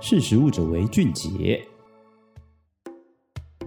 识时务者为俊杰。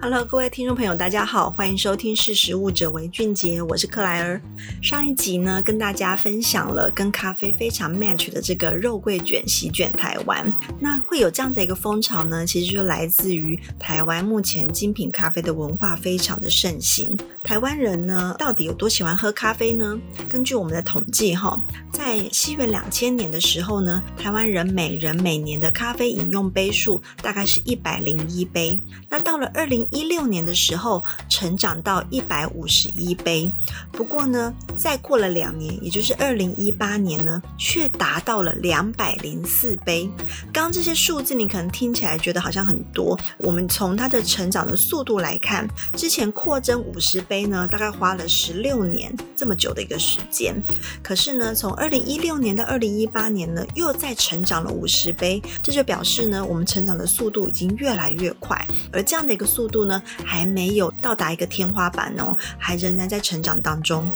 Hello，各位听众朋友，大家好，欢迎收听《识时务者为俊杰》，我是克莱尔。上一集呢，跟大家分享了跟咖啡非常 match 的这个肉桂卷席卷台湾。那会有这样的一个风潮呢，其实就来自于台湾目前精品咖啡的文化非常的盛行。台湾人呢，到底有多喜欢喝咖啡呢？根据我们的统计，哈，在西元两千年的时候呢，台湾人每人每年的咖啡饮用杯数大概是一百零一杯。那到了二零一六年的时候，成长到一百五十一杯。不过呢，再过了两年，也就是二零一八年呢，却达到了两百零四杯。刚这些数字你可能听起来觉得好像很多。我们从它的成长的速度来看，之前扩增五十杯呢，大概花了十六年这么久的一个时间。可是呢，从二零一六年到二零一八年呢，又再成长了五十杯。这就表示呢，我们成长的速度已经越来越快。而这样的一个速度呢，还没有到达一个天花板哦，还仍然在成长当中。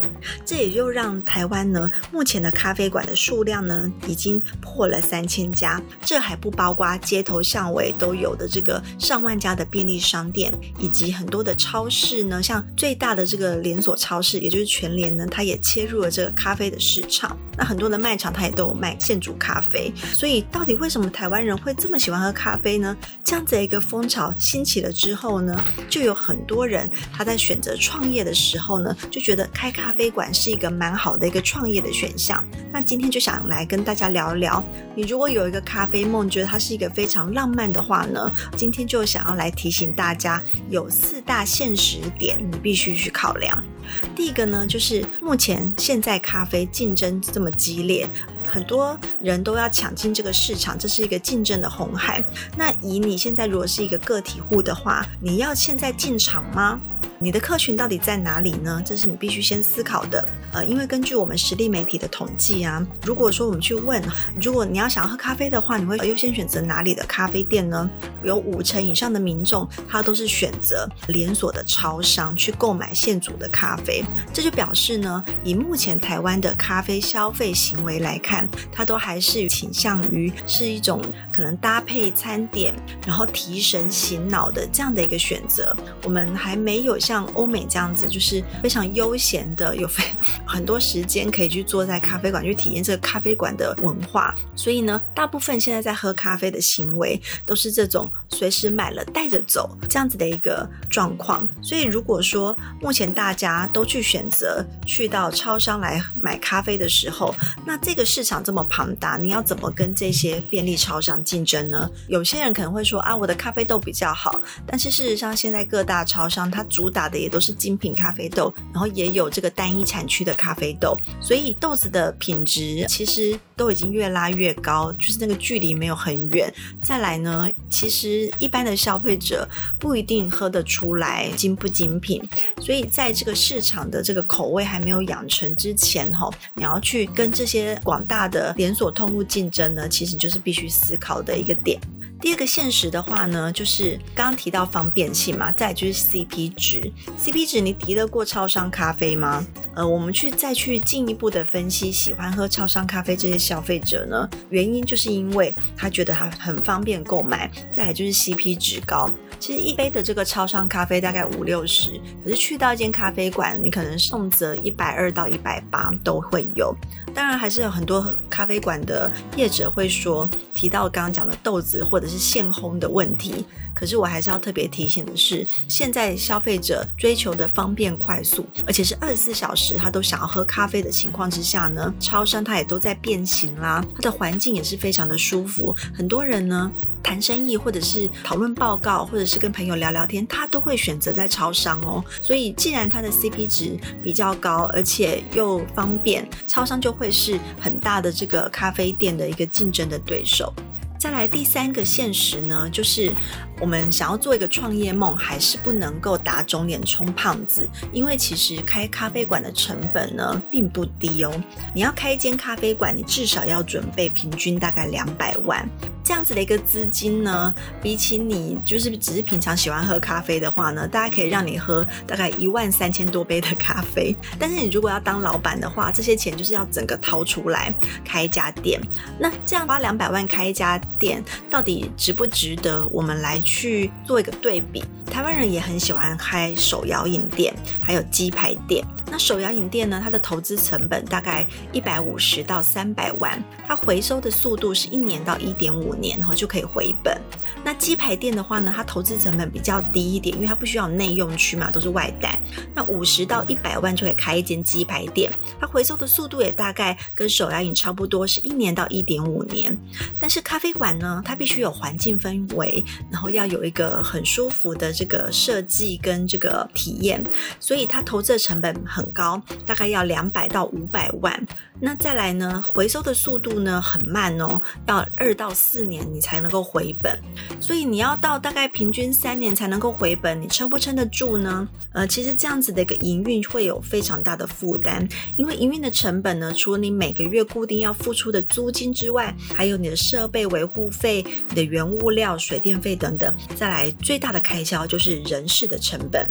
这也就让台湾呢，目前的咖啡馆的数量呢，已经破了三千家。这还不包括街头巷尾都有的这个上万家的便利商店，以及很多的超市呢。像最大的这个连锁超市，也就是全联呢，它也切入了这个咖啡的市场。那很多的卖场它也都有卖现煮咖啡。所以，到底为什么台湾人会这么喜欢喝咖啡呢？这样子的一个风潮兴起了之后呢，就有很多人他在选择创业的时候呢，就觉得开咖啡馆是一个蛮好的一个创业的选项。那今天就想来跟大家聊一聊，你如果有一个咖啡梦，觉得它是一个非常浪漫的话呢，今天就想要来提醒大家，有四大现实点你必须去考量。第一个呢，就是目前现在咖啡竞争这么么激烈。很多人都要抢进这个市场，这是一个竞争的红海。那以你现在如果是一个个体户的话，你要现在进场吗？你的客群到底在哪里呢？这是你必须先思考的。呃，因为根据我们实力媒体的统计啊，如果说我们去问，如果你要想要喝咖啡的话，你会优先选择哪里的咖啡店呢？有五成以上的民众，他都是选择连锁的超商去购买现煮的咖啡。这就表示呢，以目前台湾的咖啡消费行为来看，它都还是倾向于是一种可能搭配餐点，然后提神醒脑的这样的一个选择。我们还没有。像欧美这样子，就是非常悠闲的，有非很多时间可以去坐在咖啡馆去体验这个咖啡馆的文化。所以呢，大部分现在在喝咖啡的行为都是这种随时买了带着走这样子的一个状况。所以如果说目前大家都去选择去到超商来买咖啡的时候，那这个市场这么庞大，你要怎么跟这些便利超商竞争呢？有些人可能会说啊，我的咖啡豆比较好，但是事实上现在各大超商它主打的也都是精品咖啡豆，然后也有这个单一产区的咖啡豆，所以豆子的品质其实都已经越拉越高，就是那个距离没有很远。再来呢，其实一般的消费者不一定喝得出来精不精品，所以在这个市场的这个口味还没有养成之前，哈，你要去跟这些广大的连锁通路竞争呢，其实就是必须思考的一个点。第二个现实的话呢，就是刚刚提到方便性嘛，再就是 CP 值。CP 值你敌得过超商咖啡吗？呃，我们去再去进一步的分析，喜欢喝超商咖啡这些消费者呢，原因就是因为他觉得它很方便购买，再来就是 CP 值高。其实一杯的这个超商咖啡大概五六十，可是去到一间咖啡馆，你可能送则一百二到一百八都会有。当然，还是有很多咖啡馆的业者会说，提到刚刚讲的豆子或者是现烘的问题。可是我还是要特别提醒的是，现在消费者追求的方便快速，而且是二十四小时他都想要喝咖啡的情况之下呢，超商它也都在变形啦，它的环境也是非常的舒服。很多人呢谈生意或者是讨论报告，或者是跟朋友聊聊天，他都会选择在超商哦。所以既然它的 CP 值比较高，而且又方便，超商就会会是很大的这个咖啡店的一个竞争的对手。再来第三个现实呢，就是我们想要做一个创业梦，还是不能够打肿脸充胖子，因为其实开咖啡馆的成本呢并不低哦。你要开一间咖啡馆，你至少要准备平均大概两百万。这样子的一个资金呢，比起你就是只是平常喜欢喝咖啡的话呢，大家可以让你喝大概一万三千多杯的咖啡。但是你如果要当老板的话，这些钱就是要整个掏出来开一家店。那这样花两百万开一家店，到底值不值得？我们来去做一个对比。台湾人也很喜欢开手摇饮店，还有鸡排店。那手摇饮店呢，它的投资成本大概一百五十到三百万，它回收的速度是一年到一点五年后就可以回本。那鸡排店的话呢，它投资成本比较低一点，因为它不需要内用区嘛，都是外带。那五十到一百万就可以开一间鸡排店，它回收的速度也大概跟手摇饮差不多，是一年到一点五年。但是咖啡馆呢，它必须有环境氛围，然后要有一个很舒服的这个设计跟这个体验，所以它投资的成本很高，大概要两百到五百万。那再来呢，回收的速度呢很慢哦，要二到四年你才能够回本。所以你要到大概平均三年才能够回本，你撑不撑得住呢？呃，其实这样子的一个营运会有非常大的负担，因为营运的成本呢，除了你每个月固定要付出的租金之外，还有你的设备维护费、你的原物料、水电费等等。再来最大的开销就是人事的成本。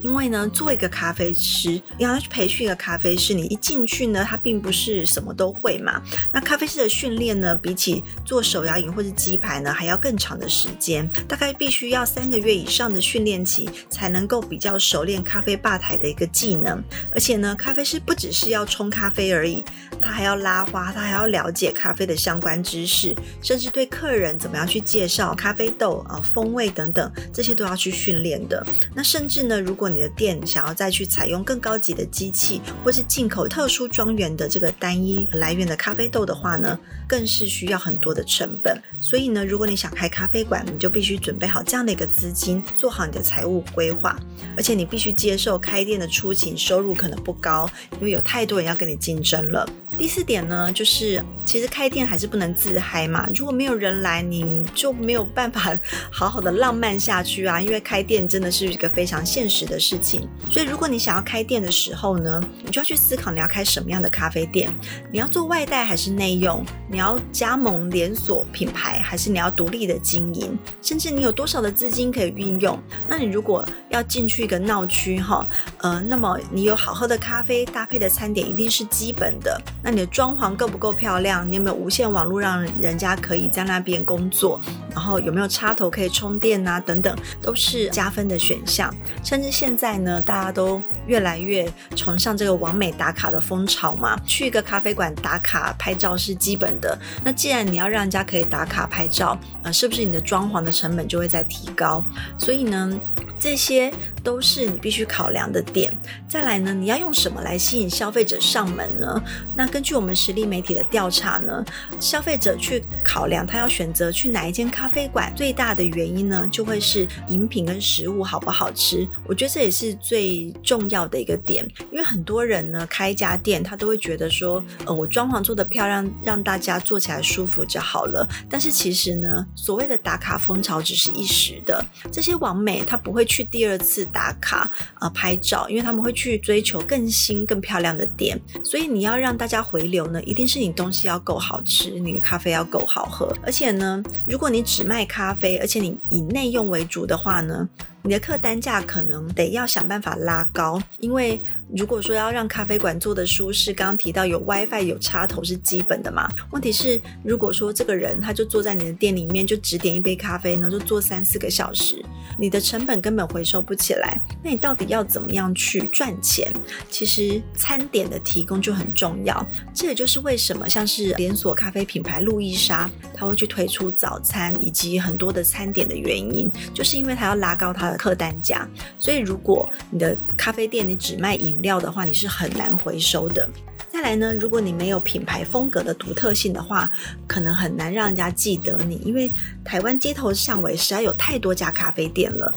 因为呢，做一个咖啡师，你要去培训一个咖啡师，你一进去呢，他并不是什么都会嘛。那咖啡师的训练呢，比起做手摇饮或者鸡排呢，还要更长的时间，大概必须要三个月以上的训练期，才能够比较熟练咖啡吧台的一个技能。而且呢，咖啡师不只是要冲咖啡而已，他还要拉花，他还要了解咖啡的相关知识，甚至对客人怎么样去介绍咖啡豆啊、风味等等，这些都要去训练的。那甚至呢，如果你的店想要再去采用更高级的机器，或是进口特殊庄园的这个单一来源的咖啡豆的话呢，更是需要很多的成本。所以呢，如果你想开咖啡馆，你就必须准备好这样的一个资金，做好你的财务规划，而且你必须接受开店的初期收入可能不高，因为有太多人要跟你竞争了。第四点呢，就是其实开店还是不能自嗨嘛。如果没有人来，你就没有办法好好的浪漫下去啊。因为开店真的是一个非常现实的事情。所以如果你想要开店的时候呢，你就要去思考你要开什么样的咖啡店。你要做外带还是内用？你要加盟连锁品牌，还是你要独立的经营？甚至你有多少的资金可以运用？那你如果要进去一个闹区哈，呃，那么你有好喝的咖啡搭配的餐点一定是基本的。那你的装潢够不够漂亮？你有没有无线网络让人家可以在那边工作？然后有没有插头可以充电啊？等等，都是加分的选项。甚至现在呢，大家都越来越崇尚这个完美打卡的风潮嘛。去一个咖啡馆打卡拍照是基本的。那既然你要让人家可以打卡拍照，呃，是不是你的装潢的成本就会在提高？所以呢，这些都是你必须考量的点。再来呢，你要用什么来吸引消费者上门呢？那根据我们实力媒体的调查呢，消费者去考量他要选择去哪一间咖啡馆，最大的原因呢，就会是饮品跟食物好不好吃。我觉得这也是最重要的一个点，因为很多人呢，开一家店，他都会觉得说，呃，我装潢做得漂亮，让大家坐起来舒服就好了。但是其实呢，所谓的打卡风潮只是一时的，这些网美他不会。去第二次打卡啊拍照，因为他们会去追求更新更漂亮的店，所以你要让大家回流呢，一定是你东西要够好吃，你的咖啡要够好喝，而且呢，如果你只卖咖啡，而且你以内用为主的话呢，你的客单价可能得要想办法拉高，因为如果说要让咖啡馆做的舒适，刚刚提到有 WiFi 有插头是基本的嘛。问题是，如果说这个人他就坐在你的店里面，就只点一杯咖啡呢，就坐三四个小时，你的成本根本回收不起来。那你到底要怎么样去赚钱？其实餐点的提供就很重要。这也就是为什么像是连锁咖啡品牌路易莎，他会去推出早餐以及很多的餐点的原因，就是因为他要拉高他客单价，所以如果你的咖啡店你只卖饮料的话，你是很难回收的。再来呢，如果你没有品牌风格的独特性的话，可能很难让人家记得你，因为台湾街头巷尾实在有太多家咖啡店了。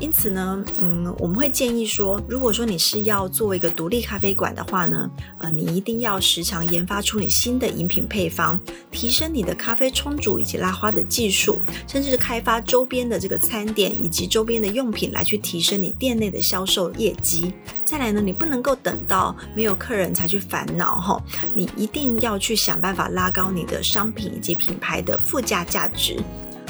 因此呢，嗯，我们会建议说，如果说你是要做一个独立咖啡馆的话呢，呃，你一定要时常研发出你新的饮品配方，提升你的咖啡冲煮以及拉花的技术，甚至是开发周边的这个餐点以及周边的用品来去提升你店内的销售业绩。再来呢，你不能够等到没有客人才去烦恼哈，你一定要去想办法拉高你的商品以及品牌的附加价值。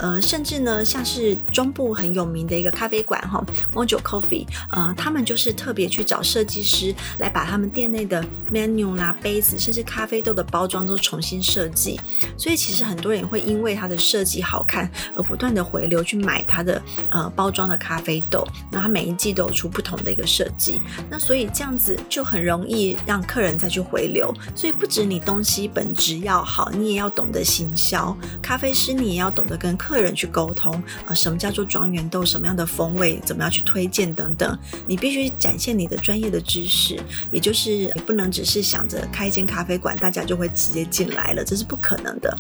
呃，甚至呢，像是中部很有名的一个咖啡馆哈，Mojo Coffee，呃，他们就是特别去找设计师来把他们店内的 menu 啦、杯子，甚至咖啡豆的包装都重新设计。所以其实很多人会因为它的设计好看而不断的回流去买它的呃包装的咖啡豆。那它每一季都有出不同的一个设计，那所以这样子就很容易让客人再去回流。所以不止你东西本质要好，你也要懂得行销。咖啡师你也要懂得跟客客人去沟通，啊，什么叫做庄园豆，什么样的风味，怎么样去推荐等等，你必须展现你的专业的知识，也就是你不能只是想着开一间咖啡馆，大家就会直接进来了，这是不可能的。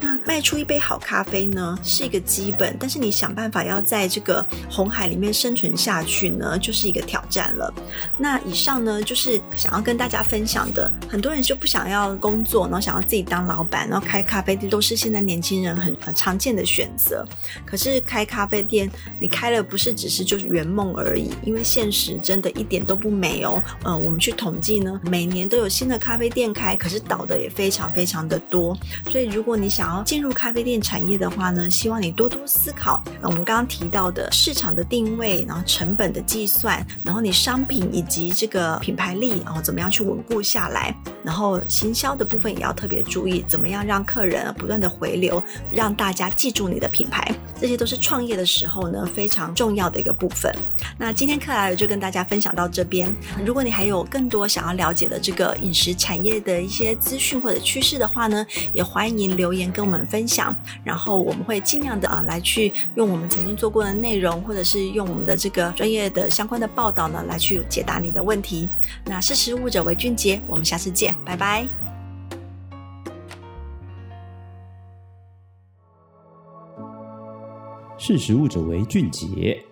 那卖出一杯好咖啡呢，是一个基本，但是你想办法要在这个红海里面生存下去呢，就是一个挑战了。那以上呢，就是想要跟大家分享的。很多人就不想要工作，然后想要自己当老板，然后开咖啡店，都是现在年轻人很很常见的选择。可是开咖啡店，你开了不是只是就是圆梦而已，因为现实真的一点都不美哦。呃，我们去统计呢，每年都有新的咖啡店开，可是倒的也非常非常的多。所以如果你想要，进入咖啡店产业的话呢，希望你多多思考我们刚刚提到的市场的定位，然后成本的计算，然后你商品以及这个品牌力，然后怎么样去稳固下来，然后行销的部分也要特别注意，怎么样让客人不断的回流，让大家记住你的品牌，这些都是创业的时候呢非常重要的一个部分。那今天克莱尔就跟大家分享到这边，如果你还有更多想要了解的这个饮食产业的一些资讯或者趋势的话呢，也欢迎留言跟我们。分享，然后我们会尽量的啊来去用我们曾经做过的内容，或者是用我们的这个专业的相关的报道呢，来去解答你的问题。那识时务者为俊杰，我们下次见，拜拜。识时务者为俊杰。